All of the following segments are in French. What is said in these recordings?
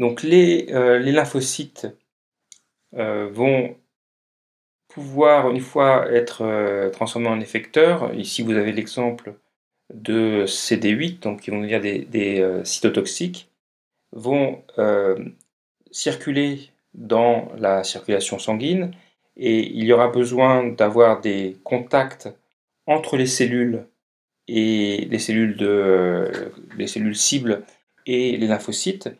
Donc les, les lymphocytes vont pouvoir une fois être transformés en effecteurs. Ici vous avez l'exemple de CD8, donc qui vont devenir des, des cytotoxiques, vont circuler dans la circulation sanguine et il y aura besoin d'avoir des contacts entre les cellules et les cellules cibles et les lymphocytes.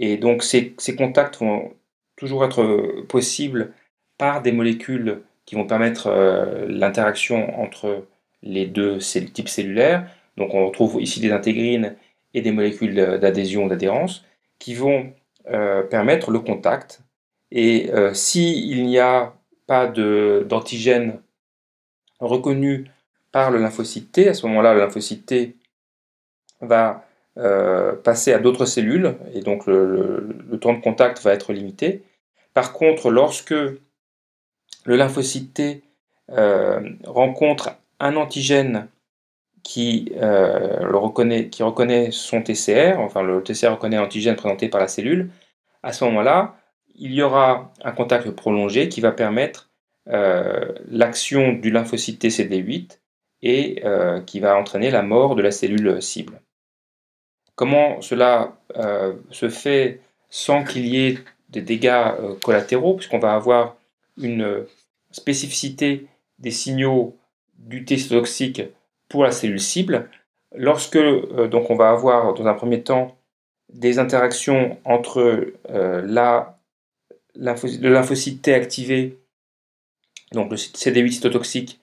Et donc ces, contacts vont toujours être possibles par des molécules qui vont permettre euh, l'interaction entre les deux types cellulaires. Donc on retrouve ici des intégrines et des molécules d'adhésion, d'adhérence, qui vont euh, permettre le contact. Et euh, s'il n'y a pas d'antigène reconnu par le lymphocyte T, à ce moment-là, le lymphocyte T va euh, passer à d'autres cellules, et donc le, temps de contact va être limité. Par contre, lorsque le lymphocyte T rencontre un antigène qui, le reconnaît, son TCR, enfin le TCR reconnaît l'antigène présenté par la cellule, à ce moment-là, il y aura un contact prolongé qui va permettre euh, l'action du lymphocyte TCD8 et euh, qui va entraîner la mort de la cellule cible. Comment cela euh, se fait sans qu'il y ait des dégâts collatéraux, puisqu'on va avoir une spécificité des signaux du test toxique pour la cellule cible. Lorsque donc on va avoir dans un premier temps des interactions entre euh, la, le lymphocyte T activé, donc le CD8 cytotoxique,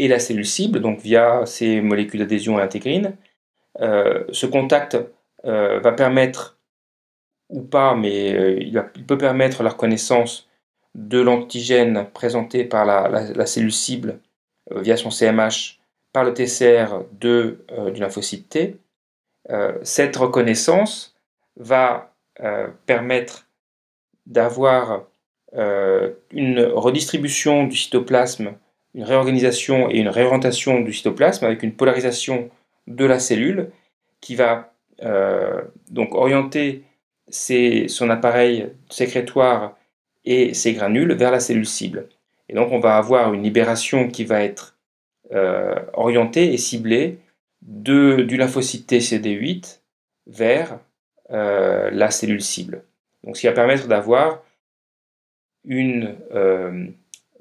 et la cellule cible, donc via ces molécules d'adhésion et intégrines. Euh, ce contact euh, va permettre, ou pas, mais il, peut permettre la reconnaissance de l'antigène présenté par la, cellule cible via son CMH par le TCR de, du lymphocyte T. cette reconnaissance va euh, permettre d'avoir euh, une redistribution du cytoplasme, une réorganisation et une réorientation du cytoplasme avec une polarisation de la cellule qui va euh, donc orienter son appareil sécrétoire et ses granules vers la cellule cible. Et donc on va avoir une libération qui va être orientée et ciblée de, du lymphocyte TCD8 vers euh, la cellule cible. Donc, ce qui va permettre d'avoir une euh,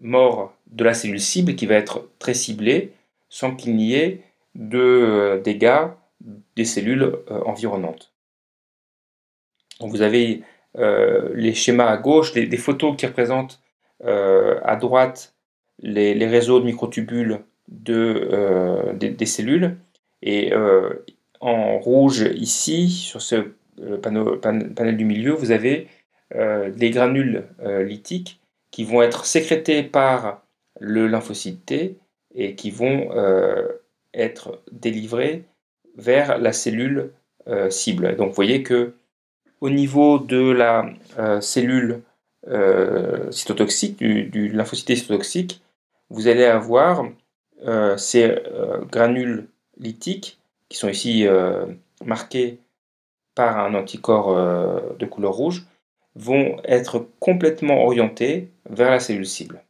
mort de la cellule cible qui va être très ciblée sans qu'il n'y ait de euh, dégâts des cellules environnantes. vous avez les schémas à gauche, des, photos qui représentent à droite les, réseaux de microtubules de, des, cellules et en rouge ici sur ce le panel du milieu, vous avez euh, des granules euh, lithiques qui vont être sécrétés par le lymphocyte T et qui vont euh, être délivrés vers la cellule cible. Donc vous voyez que au niveau de la cellule cytotoxique, du, du lymphocyte cytotoxique, vous allez avoir ces granules lithiques qui sont ici marqués par un anticorps euh, de couleur rouge vont être complètement orientés vers la cellule cible.